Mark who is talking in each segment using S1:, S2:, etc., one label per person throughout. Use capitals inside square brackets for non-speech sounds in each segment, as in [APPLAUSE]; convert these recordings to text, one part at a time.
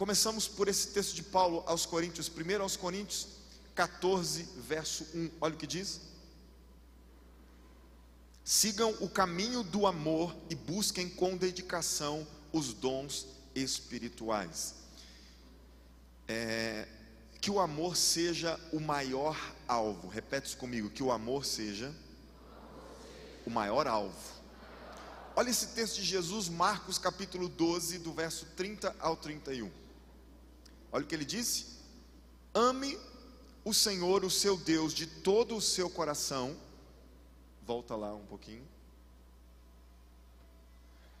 S1: começamos por esse texto de Paulo aos Coríntios, primeiro aos Coríntios 14, verso 1. Olha o que diz. Sigam o caminho do amor e busquem com dedicação os dons espirituais. É, que o amor seja o maior alvo. Repete isso comigo: que o amor seja o maior alvo. Olha esse texto de Jesus, Marcos capítulo 12, do verso 30 ao 31. Olha o que ele disse: Ame o Senhor, o seu Deus, de todo o seu coração. Volta lá um pouquinho.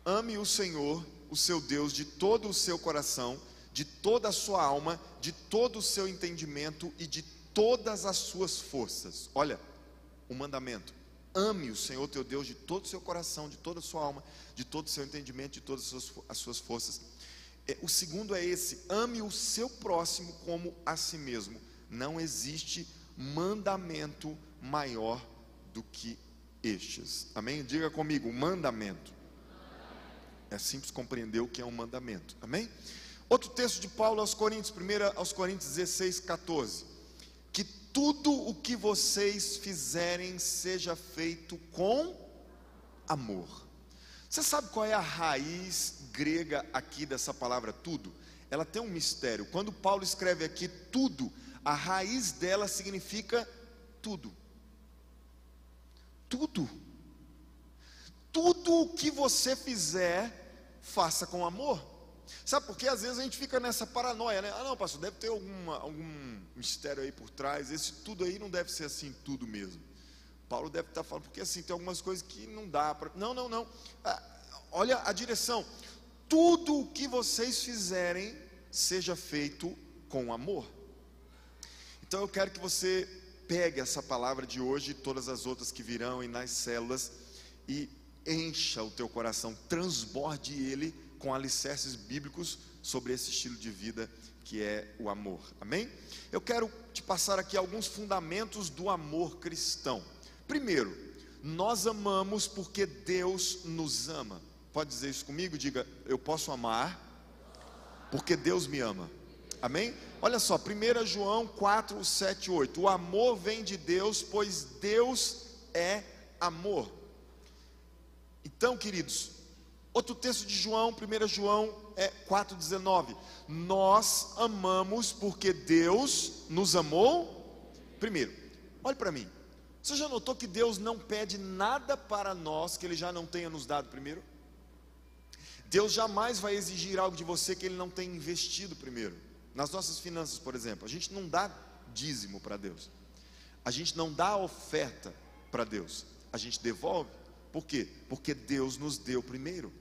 S1: Ame o Senhor, o seu Deus, de todo o seu coração, de toda a sua alma, de todo o seu entendimento e de todas as suas forças. Olha, o mandamento. Ame o Senhor teu Deus de todo o seu coração, de toda a sua alma, de todo o seu entendimento, de todas as suas, as suas forças. É, o segundo é esse: ame o seu próximo como a si mesmo. Não existe mandamento maior do que estes. Amém? Diga comigo: mandamento. É simples compreender o que é um mandamento. Amém? Outro texto de Paulo aos Coríntios, 1 aos Coríntios 16, 14 tudo o que vocês fizerem seja feito com amor. Você sabe qual é a raiz grega aqui dessa palavra tudo? Ela tem um mistério. Quando Paulo escreve aqui tudo, a raiz dela significa tudo. Tudo. Tudo o que você fizer, faça com amor. Sabe por quê? Às vezes a gente fica nessa paranoia, né? Ah, não, pastor, deve ter alguma, algum mistério aí por trás. Esse tudo aí não deve ser assim, tudo mesmo. Paulo deve estar falando, porque assim, tem algumas coisas que não dá para. Não, não, não. Ah, olha a direção. Tudo o que vocês fizerem, seja feito com amor. Então eu quero que você pegue essa palavra de hoje e todas as outras que virão e nas células e encha o teu coração, transborde ele com alicerces bíblicos sobre esse estilo de vida que é o amor. Amém? Eu quero te passar aqui alguns fundamentos do amor cristão. Primeiro, nós amamos porque Deus nos ama. Pode dizer isso comigo? Diga, eu posso amar porque Deus me ama. Amém? Olha só, 1 João 4, 7, 8. O amor vem de Deus, pois Deus é amor. Então, queridos, Outro texto de João, 1 João é 4,19. Nós amamos porque Deus nos amou primeiro. Olhe para mim. Você já notou que Deus não pede nada para nós que Ele já não tenha nos dado primeiro? Deus jamais vai exigir algo de você que Ele não tenha investido primeiro. Nas nossas finanças, por exemplo, a gente não dá dízimo para Deus, a gente não dá oferta para Deus, a gente devolve. Por quê? Porque Deus nos deu primeiro.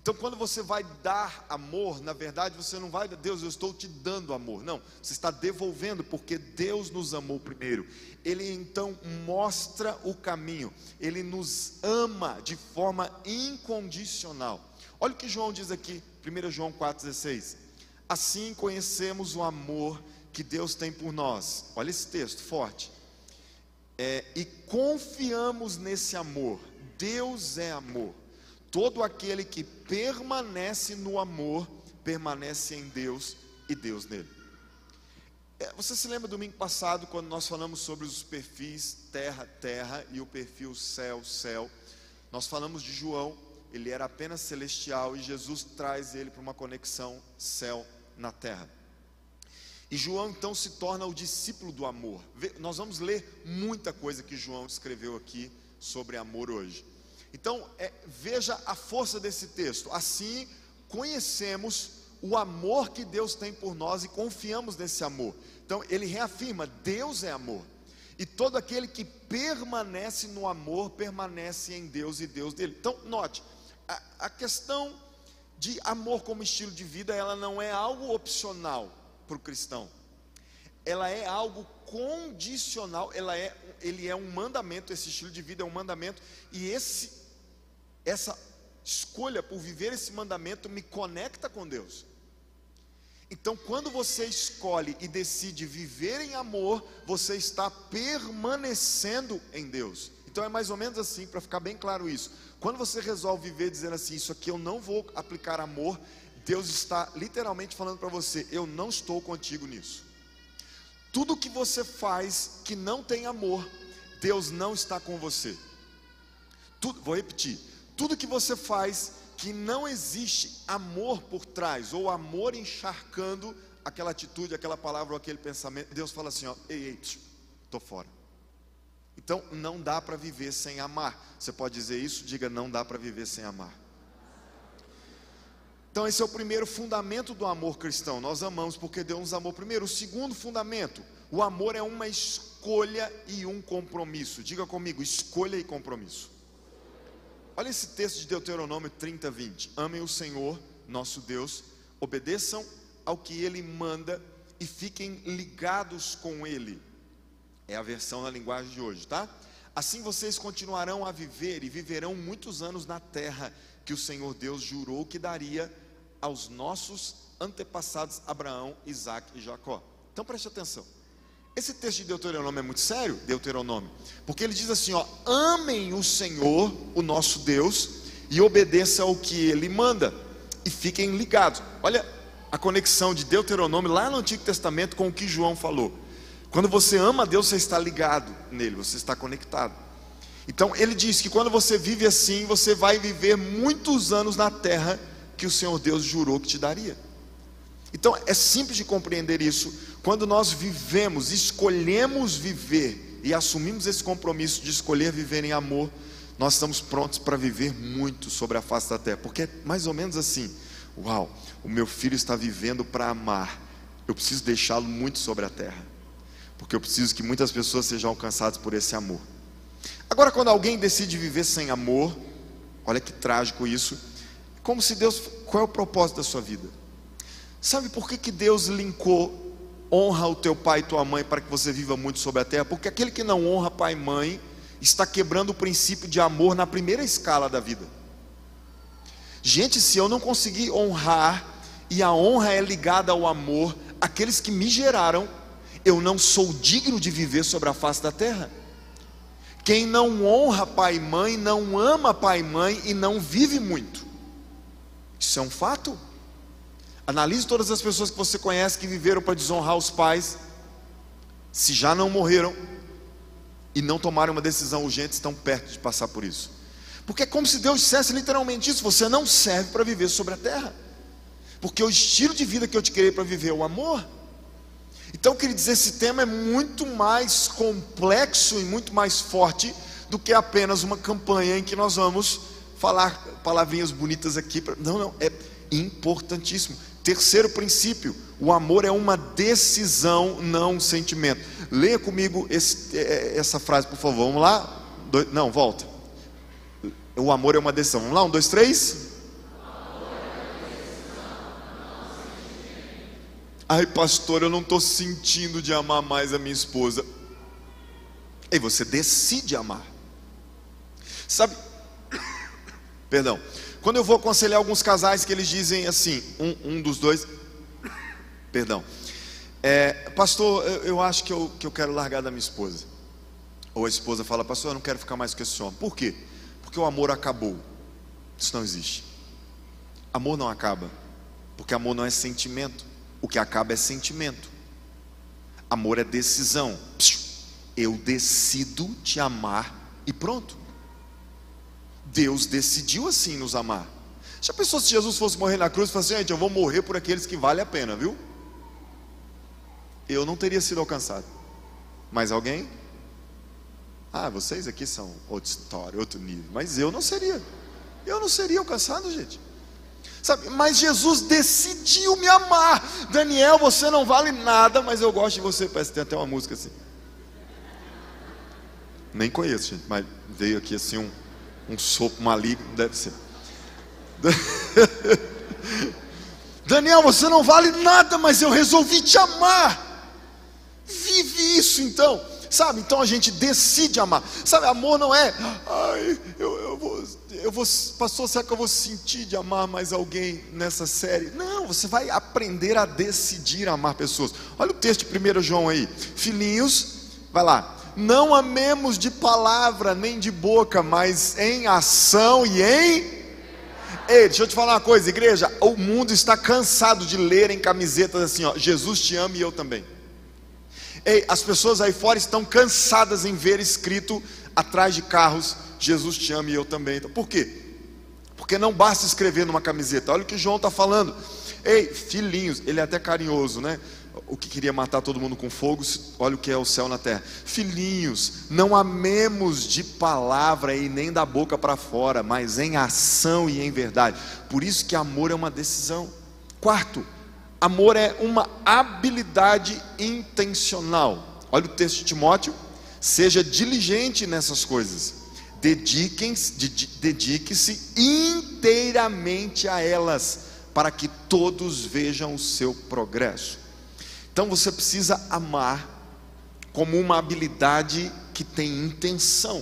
S1: Então, quando você vai dar amor, na verdade, você não vai, Deus, eu estou te dando amor. Não, você está devolvendo, porque Deus nos amou primeiro. Ele então mostra o caminho, ele nos ama de forma incondicional. Olha o que João diz aqui, 1 João 4,16. Assim conhecemos o amor que Deus tem por nós. Olha esse texto forte. É, e confiamos nesse amor. Deus é amor. Todo aquele que permanece no amor, permanece em Deus e Deus nele. É, você se lembra domingo passado, quando nós falamos sobre os perfis terra, terra e o perfil céu, céu? Nós falamos de João, ele era apenas celestial e Jesus traz ele para uma conexão céu na terra. E João então se torna o discípulo do amor. Nós vamos ler muita coisa que João escreveu aqui sobre amor hoje. Então, é, veja a força desse texto. Assim, conhecemos o amor que Deus tem por nós e confiamos nesse amor. Então, ele reafirma: Deus é amor. E todo aquele que permanece no amor, permanece em Deus e Deus dele. Então, note, a, questão de amor como estilo de vida, ela não é algo opcional para o cristão. Ela é algo condicional, ela é, ele é um mandamento, esse estilo de vida é um mandamento, e esse essa escolha por viver esse mandamento me conecta com Deus. Então, quando você escolhe e decide viver em amor, você está permanecendo em Deus. Então, é mais ou menos assim, para ficar bem claro isso. Quando você resolve viver dizendo assim, isso aqui eu não vou aplicar amor, Deus está literalmente falando para você: eu não estou contigo nisso. Tudo que você faz que não tem amor, Deus não está com você. Tudo, vou repetir: tudo que você faz que não existe amor por trás, ou amor encharcando aquela atitude, aquela palavra ou aquele pensamento, Deus fala assim: ó, ei, ei, estou fora. Então não dá para viver sem amar. Você pode dizer isso? Diga, não dá para viver sem amar. Então, esse é o primeiro fundamento do amor cristão. Nós amamos porque Deus nos amou primeiro. O segundo fundamento, o amor é uma escolha e um compromisso. Diga comigo, escolha e compromisso. Olha esse texto de Deuteronômio 30, 20. Amem o Senhor, nosso Deus, obedeçam ao que Ele manda e fiquem ligados com Ele. É a versão na linguagem de hoje, tá? Assim vocês continuarão a viver e viverão muitos anos na terra que o Senhor Deus jurou que daria aos nossos antepassados Abraão, Isaac e Jacó. Então preste atenção. Esse texto de Deuteronômio é muito sério, Deuteronômio, porque ele diz assim: ó, amem o Senhor, o nosso Deus, e obedeçam ao que ele manda, e fiquem ligados. Olha a conexão de Deuteronômio lá no Antigo Testamento com o que João falou. Quando você ama a Deus, você está ligado nele, você está conectado. Então ele diz que quando você vive assim, você vai viver muitos anos na terra que o Senhor Deus jurou que te daria. Então é simples de compreender isso. Quando nós vivemos, escolhemos viver e assumimos esse compromisso de escolher viver em amor, nós estamos prontos para viver muito sobre a face da terra, porque é mais ou menos assim: uau, o meu filho está vivendo para amar, eu preciso deixá-lo muito sobre a terra, porque eu preciso que muitas pessoas sejam alcançadas por esse amor. Agora, quando alguém decide viver sem amor, olha que trágico isso, como se Deus, qual é o propósito da sua vida? Sabe por que, que Deus linkou honra o teu pai e tua mãe para que você viva muito sobre a terra? Porque aquele que não honra pai e mãe está quebrando o princípio de amor na primeira escala da vida. Gente, se eu não conseguir honrar, e a honra é ligada ao amor, aqueles que me geraram, eu não sou digno de viver sobre a face da terra. Quem não honra pai e mãe, não ama pai e mãe e não vive muito. Isso é um fato. Analise todas as pessoas que você conhece que viveram para desonrar os pais, se já não morreram e não tomaram uma decisão urgente, estão perto de passar por isso. Porque é como se Deus dissesse literalmente isso: você não serve para viver sobre a terra, porque o estilo de vida que eu te criei para viver é o amor. Então, dizer, esse tema é muito mais complexo e muito mais forte do que apenas uma campanha em que nós vamos falar palavrinhas bonitas aqui. Pra... Não, não, é importantíssimo. Terceiro princípio: o amor é uma decisão, não um sentimento. Leia comigo esse, é, é, essa frase, por favor. Vamos lá? Não, volta. O amor é uma decisão. Vamos lá? Um, dois, três. Ai, pastor, eu não estou sentindo de amar mais a minha esposa. E você decide amar. Sabe, [COUGHS] Perdão. Quando eu vou aconselhar alguns casais que eles dizem assim, um, um dos dois, [COUGHS] perdão, é, pastor, eu, eu, acho que eu, que eu quero largar da minha esposa. Ou a esposa fala, pastor, eu não quero ficar mais com esse homem. Por quê? Porque o amor acabou. Isso não existe. Amor não acaba. Porque amor não é sentimento. O que acaba é sentimento. Amor é decisão. Eu decido te amar e pronto. Deus decidiu assim nos amar. Já pensou se Jesus fosse morrer na cruz e falasse, gente, eu vou morrer por aqueles que vale a pena, viu? Eu não teria sido alcançado. Mais alguém? Ah, vocês aqui são outra história, outro nível. Mas eu não seria. Eu não seria alcançado, gente. Sabe, mas Jesus decidiu me amar. Daniel, você não vale nada, mas eu gosto de você. Parece que tem até uma música assim. Nem conheço, gente, mas veio aqui assim um um sopro maligno, deve ser. [LAUGHS] Daniel, você não vale nada, mas eu resolvi te amar. Vive isso então, sabe? Então a gente decide amar, sabe? Amor não é, ai, eu, eu vou, eu vou, pastor, será que eu vou sentir de amar mais alguém nessa série? Não, você vai aprender a decidir amar pessoas. Olha o texto de 1 João aí, filhinhos, vai lá, não amemos de palavra nem de boca, mas em ação e em. Ei, deixa eu te falar uma coisa, igreja. O mundo está cansado de ler em camisetas assim, ó. Jesus te ama e eu também. Ei, as pessoas aí fora estão cansadas em ver escrito atrás de carros: Jesus te ama e eu também. Então, por quê? Porque não basta escrever numa camiseta. Olha o que João está falando. Ei, filhinhos, ele é até carinhoso, né? o que queria matar todo mundo com fogo, olha o que é o céu na terra. Filhinhos, não amemos de palavra e nem da boca para fora, mas em ação e em verdade. Por isso que amor é uma decisão. Quarto, amor é uma habilidade intencional. Olha o texto de Timóteo, seja diligente nessas coisas. Dedique-se inteiramente a elas, para que todos vejam o seu progresso. Então você precisa amar como uma habilidade que tem intenção.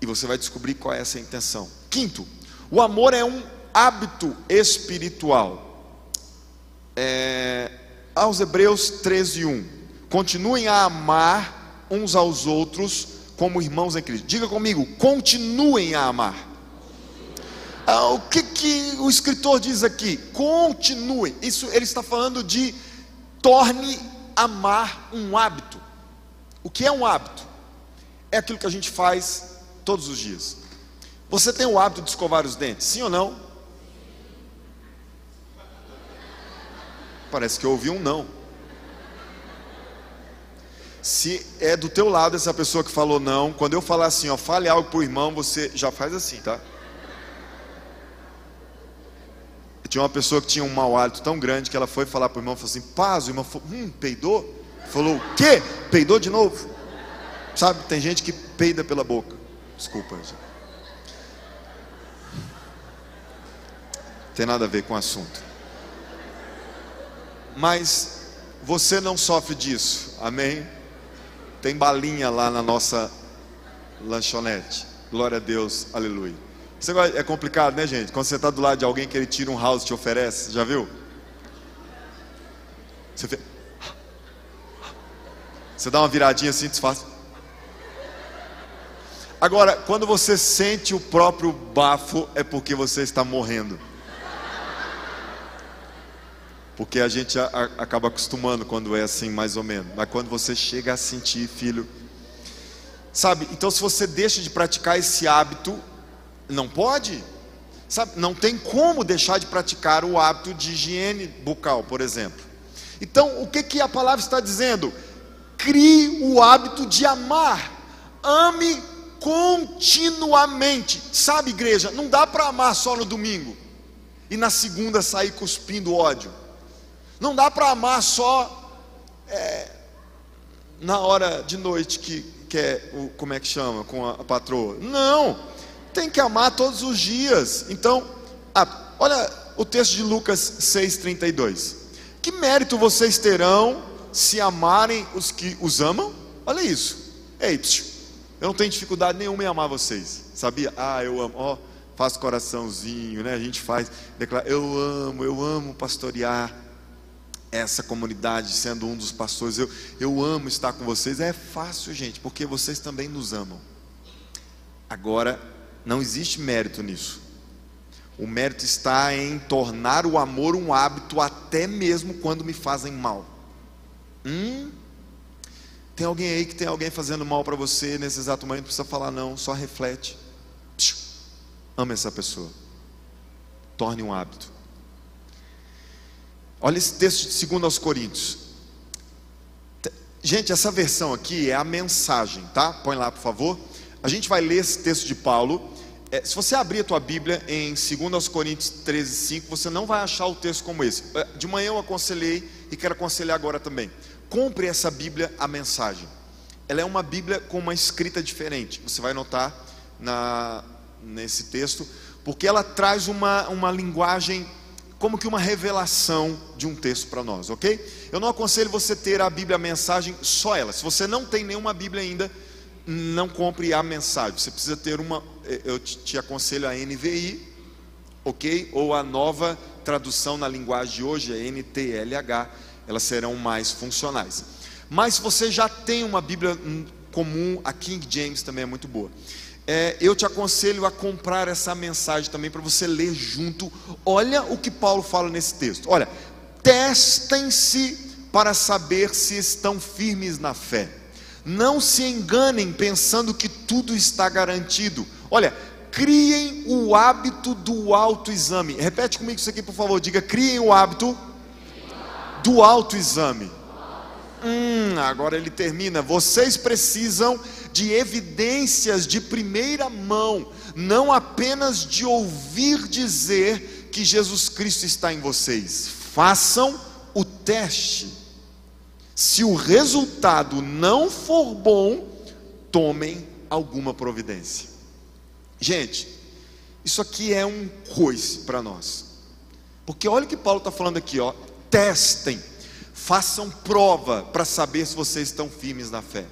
S1: E você vai descobrir qual é essa intenção. Quinto, o amor é um hábito espiritual. É, aos Hebreus 13, 1. Continuem a amar uns aos outros como irmãos em Cristo. Diga comigo, continuem a amar. Ah, o que, que o escritor diz aqui? Continuem. Isso ele está falando de torne amar um hábito. O que é um hábito? É aquilo que a gente faz todos os dias. Você tem o hábito de escovar os dentes, sim ou não? Parece que eu ouvi um não. Se é do teu lado essa pessoa que falou não, quando eu falar assim, ó, fale algo para o irmão, você já faz assim, tá? Tinha uma pessoa que tinha um mau hálito tão grande que ela foi falar para o irmão, falou assim, paz, o irmão falou, hum, peidou? Falou, o quê? Peidou de novo? Sabe, tem gente que peida pela boca. Desculpa, gente. Tem nada a ver com o assunto. Mas você não sofre disso, amém? Tem balinha lá na nossa lanchonete. Glória a Deus, aleluia. Isso é complicado, né, gente? Quando você está do lado de alguém que ele tira um house e te oferece, já viu? Você, você dá uma viradinha assim, desfaz. Agora, quando você sente o próprio bafo, é porque você está morrendo. Porque a gente a, a, acaba acostumando quando é assim, mais ou menos. Mas quando você chega a sentir, filho. Sabe, então se você deixa de praticar esse hábito, não pode. Sabe, não tem como deixar de praticar o hábito de higiene bucal, por exemplo. Então, o que, que a palavra está dizendo? Crie o hábito de amar. Ame continuamente. Sabe, igreja, não dá para amar só no domingo e na segunda sair cuspindo ódio. Não dá para amar só é, na hora de noite que quer, é como é que chama, com a, a patroa. Não tem que amar todos os dias. Então, ah, olha o texto de Lucas 6,32. Que mérito vocês terão se amarem os que os amam? Olha isso. Ei, eu não tenho dificuldade nenhuma em amar vocês. Sabia? Ah, eu amo. Ó, oh, faço coraçãozinho, né? A gente faz, declara, eu amo, eu amo pastorear essa comunidade, sendo um dos pastores. Eu, eu amo estar com vocês. É fácil, gente, porque vocês também nos amam. Agora, não existe mérito nisso. O mérito está em tornar o amor um hábito até mesmo quando me fazem mal. Hum? Tem alguém aí que tem alguém fazendo mal para você nesse exato momento, não precisa falar não, só reflete. Ame essa pessoa. Torne um hábito. Olha esse texto de 2 aos Coríntios. Gente, essa versão aqui é a mensagem, tá? Põe lá, por favor. A gente vai ler esse texto de Paulo é, se você abrir a tua Bíblia em 2 Coríntios 13, 5, você não vai achar o texto como esse. É, de manhã eu aconselhei e quero aconselhar agora também. Compre essa Bíblia, a mensagem. Ela é uma Bíblia com uma escrita diferente. Você vai notar na, nesse texto, porque ela traz uma, uma linguagem como que uma revelação de um texto para nós, ok? Eu não aconselho você ter a Bíblia, a mensagem, só ela. Se você não tem nenhuma Bíblia ainda, não compre a mensagem. Você precisa ter uma, eh, eu te aconselho a NVI, ok? Ou a nova tradução na linguagem de hoje, a NTLH, elas serão mais funcionais. Mas se você já tem uma Bíblia hum, comum, a King James também é muito boa. É, eu te aconselho a comprar essa mensagem também para você ler junto. Olha o que Paulo fala nesse texto. Olha, testem-se para saber se estão firmes na fé. Não se enganem pensando que tudo está garantido. Olha, criem o hábito do autoexame. Repete comigo isso aqui, por favor. Diga: criem o hábito do autoexame. Hum, agora ele termina. Vocês precisam de evidências de primeira mão, não apenas de ouvir dizer que Jesus Cristo está em vocês. Façam o teste. Se o resultado não for bom, tomem alguma providência. Gente, isso aqui é um coice para nós. Porque olha o que Paulo está falando aqui, ó. Testem, façam prova para saber se vocês estão firmes na fé.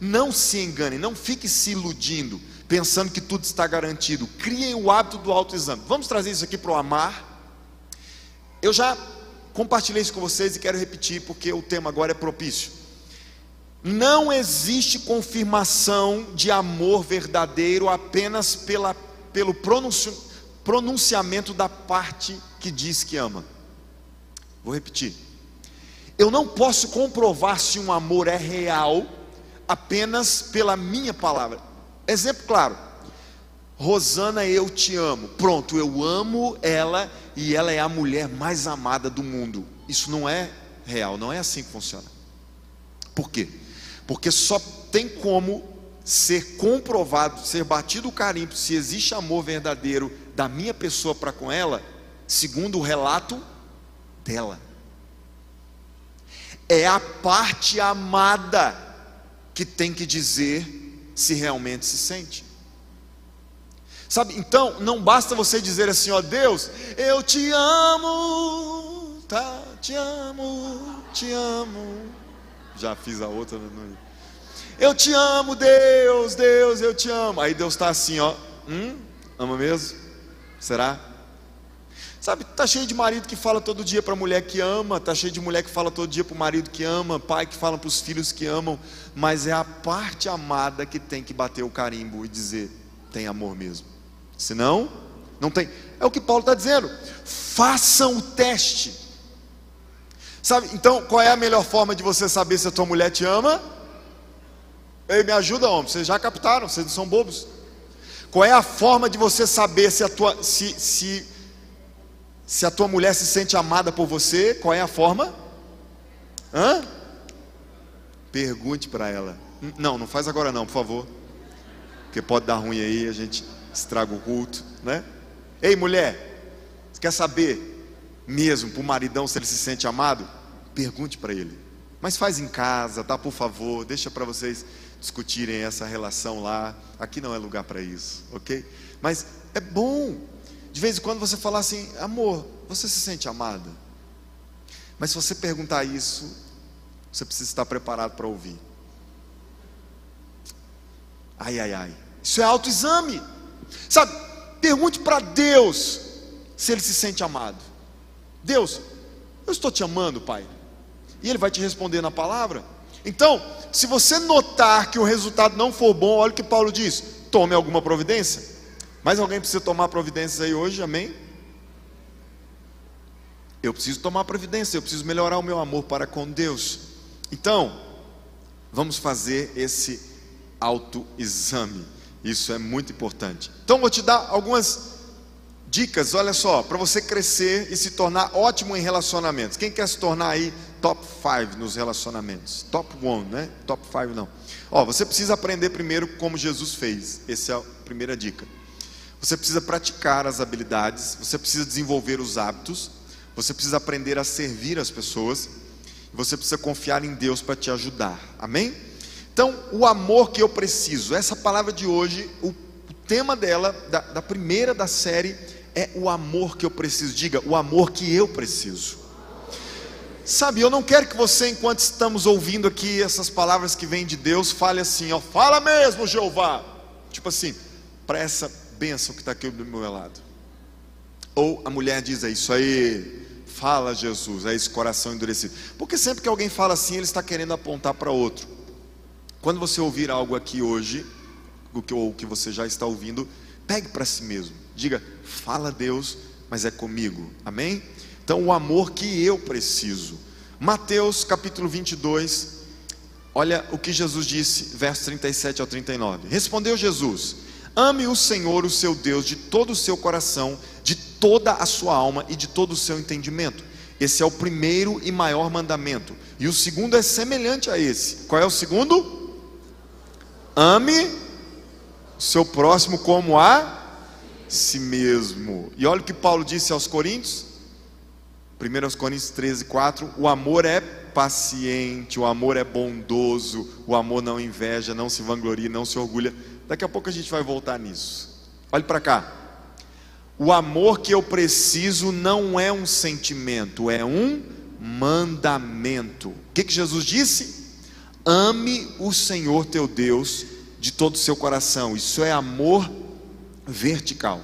S1: Não se enganem, não fique se iludindo, pensando que tudo está garantido. Criem o hábito do autoexame. Vamos trazer isso aqui para o amar. Eu já compartilhei isso com vocês e quero repetir porque o tema agora é propício. Não existe confirmação de amor verdadeiro apenas pela, pelo pronunci, pronunciamento da parte que diz que ama. Vou repetir. Eu não posso comprovar se um amor é real apenas pela minha palavra. Exemplo claro. Rosana, eu te amo. Pronto, eu amo ela e ela é a mulher mais amada do mundo. Isso não é real, não é assim que funciona. Por quê? Porque só tem como ser comprovado, ser batido o carimbo se existe amor verdadeiro da minha pessoa para com ela, segundo o relato dela. É a parte amada que tem que dizer se realmente se sente. Sabe, então não basta você dizer assim, ó Deus, eu te amo, tá? Te amo, te amo. Já fiz a outra, né? não. Eu te amo, Deus, Deus, eu te amo. Aí Deus está assim, ó, hum, ama mesmo? Será? Sabe, tá cheio de marido que fala todo dia para a mulher que ama, tá cheio de mulher que fala todo dia para o marido que ama, pai que fala para os filhos que amam, mas é a parte amada que tem que bater o carimbo e dizer tem amor mesmo. Senão, não tem. É o que Paulo está dizendo. Façam o teste. Sabe, então qual é a melhor forma de você saber se a tua mulher te ama? Ei, me ajuda, homem. Vocês já captaram, vocês não são bobos. Qual é a forma de você saber se a tua, se, se, se a tua mulher se sente amada por você? Qual é a forma? Hã? Pergunte para ela. Não, não faz agora não, por favor. Porque pode dar ruim aí, a gente estraga o culto, né? Ei, mulher, você quer saber mesmo para o maridão se ele se sente amado? Pergunte para ele. Mas faz em casa, tá? Por favor, deixa para vocês discutirem essa relação lá. Aqui não é lugar para isso, ok? Mas é bom, de vez em quando você falar assim, amor, você se sente amada? Mas se você perguntar isso, você precisa estar preparado para ouvir. Ai, ai, ai. Isso é autoexame. Sabe, pergunte para Deus se ele se sente amado. Deus, eu estou te amando, Pai. E ele vai te responder na palavra. Então, se você notar que o resultado não for bom, olha o que Paulo diz: tome alguma providência. Mais alguém precisa tomar providências aí hoje, amém? Eu preciso tomar providência, eu preciso melhorar o meu amor para com Deus. Então, vamos fazer esse autoexame. Isso é muito importante. Então vou te dar algumas dicas, olha só, para você crescer e se tornar ótimo em relacionamentos. Quem quer se tornar aí top 5 nos relacionamentos? Top 1, né? Top 5 não. Ó, você precisa aprender primeiro como Jesus fez. Essa é a primeira dica. Você precisa praticar as habilidades, você precisa desenvolver os hábitos, você precisa aprender a servir as pessoas, você precisa confiar em Deus para te ajudar. Amém? Então, o amor que eu preciso, essa palavra de hoje, o, tema dela, da, da primeira da série, é o amor que eu preciso. Diga, o amor que eu preciso. Sabe, eu não quero que você, enquanto estamos ouvindo aqui essas palavras que vêm de Deus, fale assim, ó, fala mesmo, Jeová. Tipo assim, para essa bênção que está aqui do meu lado. Ou a mulher diz, é isso aí, fala Jesus, é esse coração endurecido. Porque sempre que alguém fala assim, ele está querendo apontar para outro. Quando você ouvir algo aqui hoje, o que, o que você já está ouvindo, pegue para si mesmo. Diga, fala Deus, mas é comigo. Amém? Então, o amor que eu preciso. Mateus capítulo 22, olha o que Jesus disse, versos 37 ao 39. Respondeu Jesus: Ame o Senhor, o seu Deus, de todo o seu coração, de toda a sua alma e de todo o seu entendimento. Esse é o primeiro e maior mandamento. E o segundo é semelhante a esse. Qual é o segundo? Ame o seu próximo como a si mesmo. E olha o que Paulo disse aos Coríntios, 1 Coríntios 13, 4: o amor é paciente, o amor é bondoso, o amor não inveja, não se vangloria, não se orgulha. Daqui a pouco a gente vai voltar nisso. Olhe para cá. O amor que eu preciso não é um sentimento, é um mandamento. O que, que Jesus disse? Ame o Senhor teu Deus de todo o seu coração. Isso é amor vertical.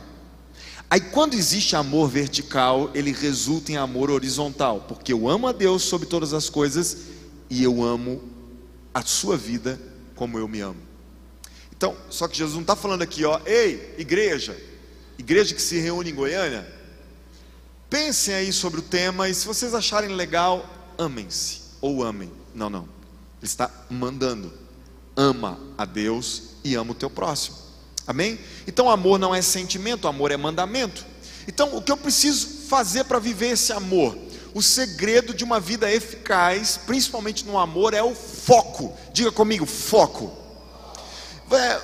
S1: Aí quando existe amor vertical, ele resulta em amor horizontal, porque eu amo a Deus sobre todas as coisas e eu amo a sua vida como eu me amo. Então, só que Jesus não está falando aqui, ó, ei, igreja, igreja que se reúne em Goiânia, pensem aí sobre o tema e se vocês acharem legal, amem-se ou amem. Não, não. Ele está mandando. Ama a Deus e ama o teu próximo. Amém? Então, amor não é sentimento, amor é mandamento. Então, o que eu preciso fazer para viver esse amor? O segredo de uma vida eficaz, principalmente no amor, é o foco. Diga comigo, foco. É,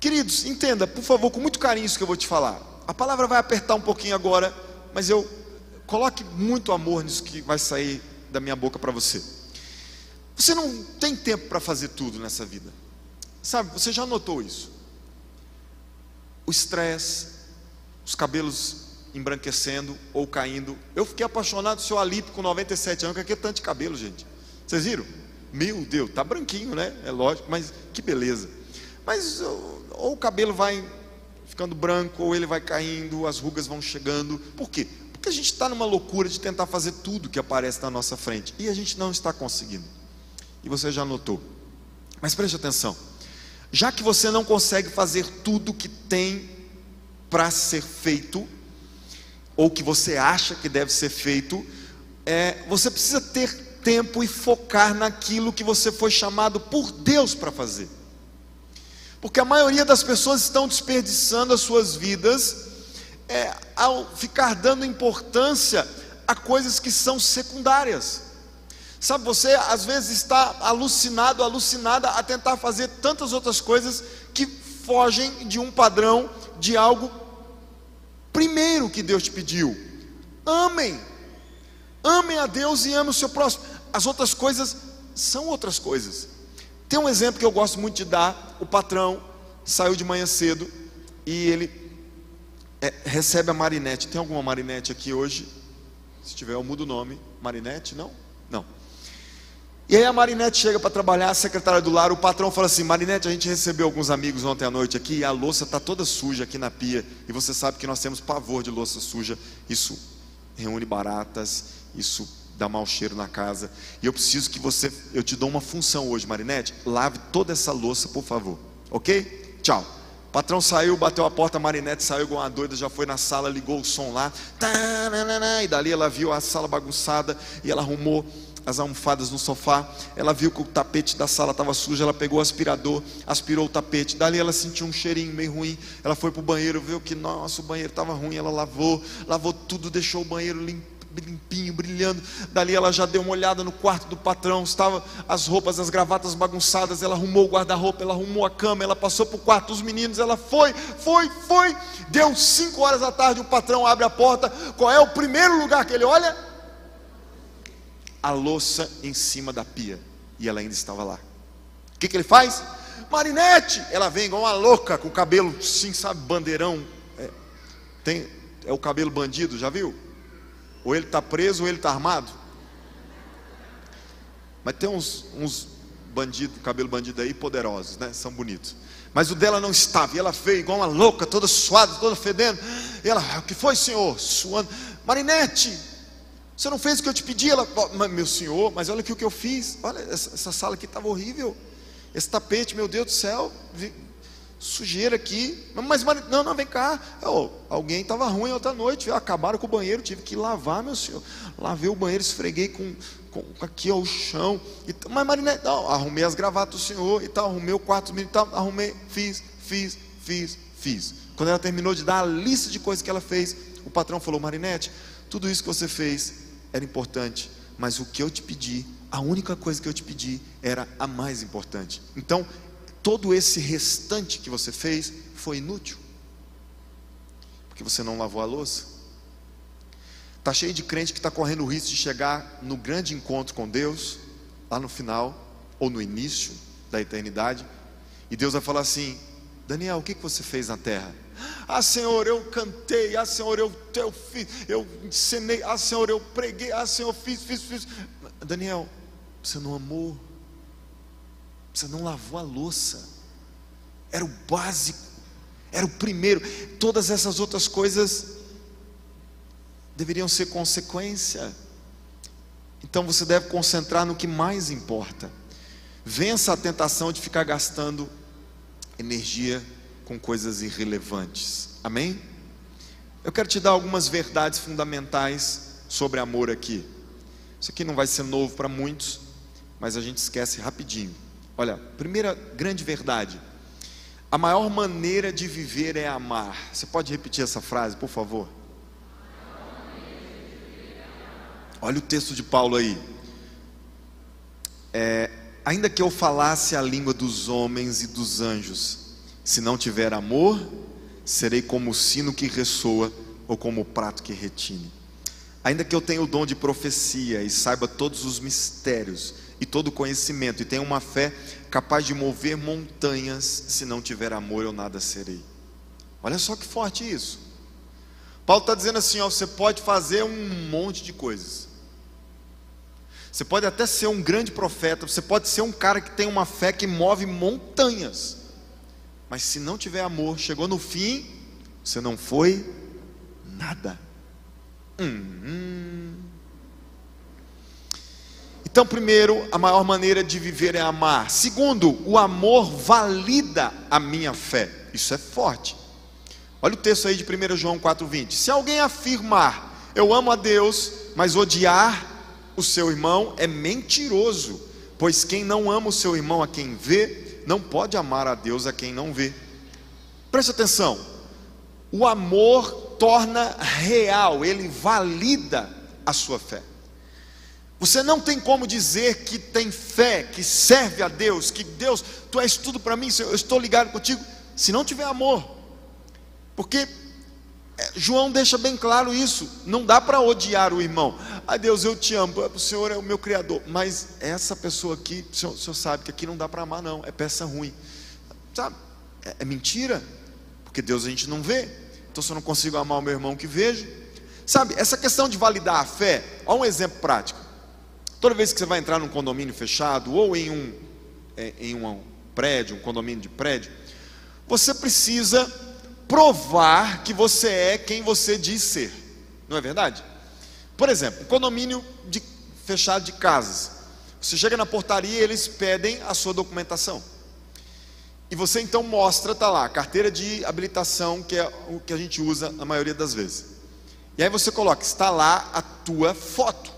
S1: queridos, entenda, por favor, com muito carinho isso que eu vou te falar. A palavra vai apertar um pouquinho agora, mas eu coloque muito amor nisso que vai sair da minha boca para você. Você não tem tempo para fazer tudo nessa vida. Sabe, você já notou isso? o estresse, os cabelos embranquecendo ou caindo. Eu fiquei apaixonado do seu Alipe com 97 anos, que é tanto de cabelo, gente. Vocês viram? Meu Deus, tá branquinho, né? É lógico, mas que beleza. Mas ou o cabelo vai ficando branco, ou ele vai caindo, as rugas vão chegando. Por quê? Porque a gente está numa loucura de tentar fazer tudo que aparece na nossa frente e a gente não está conseguindo. E você já notou. Mas preste atenção já que você não consegue fazer tudo que tem para ser feito, ou que você acha que deve ser feito, é, você precisa ter tempo e focar naquilo que você foi chamado por Deus para fazer. Porque a maioria das pessoas estão desperdiçando as suas vidas é, ao ficar dando importância a coisas que são secundárias. Sabe, você às vezes está alucinado, alucinada a tentar fazer tantas outras coisas que fogem de um padrão de algo primeiro que Deus te pediu. Amem. Amem a Deus e amem o seu próximo. As outras coisas são outras coisas. Tem um exemplo que eu gosto muito de dar: o patrão saiu de manhã cedo e ele é, recebe a Marinette. Tem alguma Marinette aqui hoje? Se tiver, eu mudo o nome. Marinette? Não? Não. E aí a Marinette chega para trabalhar, a secretária do lar, o patrão fala assim: Marinette, a gente recebeu alguns amigos ontem à noite aqui e a louça está toda suja aqui na pia. E você sabe que nós temos pavor de louça suja. Isso reúne baratas, isso dá mau cheiro na casa. E eu preciso que você, eu te dou uma função hoje, Marinette, lave toda essa louça, por favor. Ok? Tchau. Patrão saiu, bateu a porta, a Marinette saiu igual uma doida, já foi na sala, ligou o som lá. E dali ela viu a sala bagunçada e ela arrumou as almofadas no sofá. Ela viu que o tapete da sala estava sujo. Ela pegou o aspirador, aspirou o tapete. Dali ela sentiu um cheirinho meio ruim. Ela foi para o banheiro, viu que nossa, o banheiro estava ruim. Ela lavou, lavou tudo, deixou o banheiro limpo limpinho, brilhando. Dali ela já deu uma olhada no quarto do patrão, estava as roupas, as gravatas bagunçadas. Ela arrumou o guarda-roupa, ela arrumou a cama, ela passou para o quarto dos meninos. Ela foi, foi, foi. Deu cinco horas da tarde. O patrão abre a porta. Qual é o primeiro lugar que ele olha? a louça em cima da pia. E ela ainda estava lá. O que, que ele faz? Marinete! Ela vem igual uma louca, com o cabelo sim, sabe, bandeirão. É, tem, é o cabelo bandido, já viu? Ou ele está preso ou ele está armado. Mas tem uns, uns bandidos, cabelo bandido aí, poderosos, né? São bonitos. Mas o dela não estava. E ela veio igual uma louca, toda suada, toda fedendo. E ela, o que foi, senhor? Suando. Marinete, você não fez o que eu te pedi? Ela, meu senhor, mas olha aqui o que eu fiz. Olha, essa, essa sala aqui estava horrível. Esse tapete, meu Deus do céu. Sujeira aqui. Mas, mas não, não, vem cá. Oh, alguém estava ruim outra noite, acabaram com o banheiro, tive que lavar, meu senhor. Lavei o banheiro, esfreguei com, com aqui ao chão. E, mas Marinete, não, arrumei as gravatas do senhor e tal, arrumei o quarto e tal, arrumei, fiz, fiz, fiz, fiz. Quando ela terminou de dar a lista de coisas que ela fez, o patrão falou: Marinete, tudo isso que você fez era importante, mas o que eu te pedi, a única coisa que eu te pedi era a mais importante. Então, todo esse restante que você fez foi inútil, porque você não lavou a louça. Está cheio de crente que está correndo o risco de chegar no grande encontro com Deus, lá no final, ou no início da eternidade, e Deus vai falar assim: Daniel, o que, que você fez na terra? Ah, Senhor, eu cantei. Ah, Senhor, eu, eu fiz. Eu ensinei. Ah, Senhor, eu preguei. Ah, Senhor, fiz, fiz, fiz. Daniel, você não amou. Você não lavou a louça. Era o básico. Era o primeiro. Todas essas outras coisas deveriam ser consequência. Então você deve concentrar no que mais importa. Vença a tentação de ficar gastando energia com coisas irrelevantes. Amém? Eu quero te dar algumas verdades fundamentais sobre amor aqui. Isso aqui não vai ser novo para muitos, mas a gente esquece rapidinho. Olha, primeira grande verdade: a maior maneira de viver é amar. Você pode repetir essa frase, por favor? Olha o texto de Paulo aí. É, ainda que eu falasse a língua dos homens e dos anjos, se não tiver amor, serei como o sino que ressoa ou como o prato que retine. Ainda que eu tenha o dom de profecia e saiba todos os mistérios e todo conhecimento, e tenha uma fé capaz de mover montanhas, se não tiver amor, eu nada serei. Olha só que forte isso. Paulo está dizendo assim: ó, você pode fazer um monte de coisas. Você pode até ser um grande profeta, você pode ser um cara que tem uma fé que move montanhas. Mas se não tiver amor, chegou no fim, você não foi nada. Hum, hum. Então, primeiro, a maior maneira de viver é amar. Segundo, o amor valida a minha fé. Isso é forte. Olha o texto aí de 1 João 4,20. Se alguém afirmar, eu amo a Deus, mas odiar o seu irmão é mentiroso, pois quem não ama o seu irmão a quem vê, não pode amar a Deus a quem não vê. Preste atenção. O amor torna real, ele valida a sua fé. Você não tem como dizer que tem fé, que serve a Deus, que Deus, tu és tudo para mim, eu estou ligado contigo, se não tiver amor. Porque é, João deixa bem claro isso, não dá para odiar o irmão. Ai Deus, eu te amo, o Senhor é o meu Criador, mas essa pessoa aqui, o Senhor, o senhor sabe que aqui não dá para amar, não, é peça ruim. Sabe, é, é mentira, porque Deus a gente não vê, então se eu não consigo amar o meu irmão que vejo, sabe, essa questão de validar a fé, olha um exemplo prático. Toda vez que você vai entrar num condomínio fechado ou em um, é, em um prédio, um condomínio de prédio, você precisa provar que você é quem você diz ser, não é verdade? Por exemplo, um condomínio de, fechado de casas. Você chega na portaria e eles pedem a sua documentação. E você então mostra, está lá, carteira de habilitação, que é o que a gente usa a maioria das vezes. E aí você coloca, está lá a tua foto.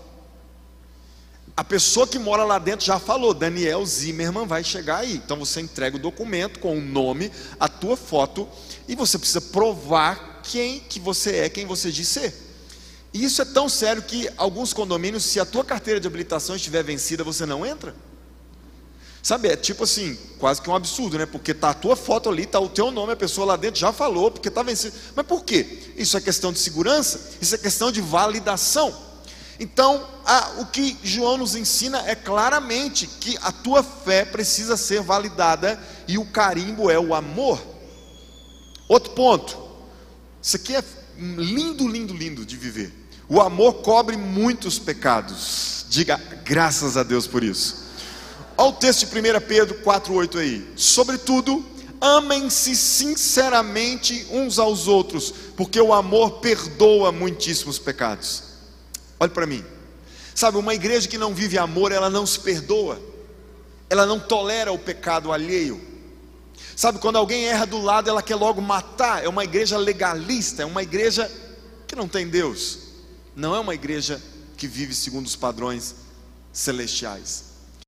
S1: A pessoa que mora lá dentro já falou, Daniel Zimmermann vai chegar aí. Então você entrega o documento com o nome, a tua foto, e você precisa provar quem que você é, quem você diz ser. E isso é tão sério que alguns condomínios, se a tua carteira de habilitação estiver vencida, você não entra. Sabe, é tipo assim, quase que um absurdo, né? Porque tá a tua foto ali, tá o teu nome, a pessoa lá dentro já falou, porque está vencido. Mas por quê? Isso é questão de segurança, isso é questão de validação. Então, a, o que João nos ensina é claramente que a tua fé precisa ser validada e o carimbo é o amor. Outro ponto, isso aqui é lindo, lindo, lindo de viver. O amor cobre muitos pecados. Diga graças a Deus por isso. Olha o texto de 1 Pedro 4,8 aí. Sobretudo, amem-se sinceramente uns aos outros, porque o amor perdoa muitíssimos pecados. Olhe para mim. Sabe, uma igreja que não vive amor, ela não se perdoa. Ela não tolera o pecado alheio. Sabe, quando alguém erra do lado, ela quer logo matar. É uma igreja legalista, é uma igreja que não tem Deus. Não é uma igreja que vive segundo os padrões celestiais.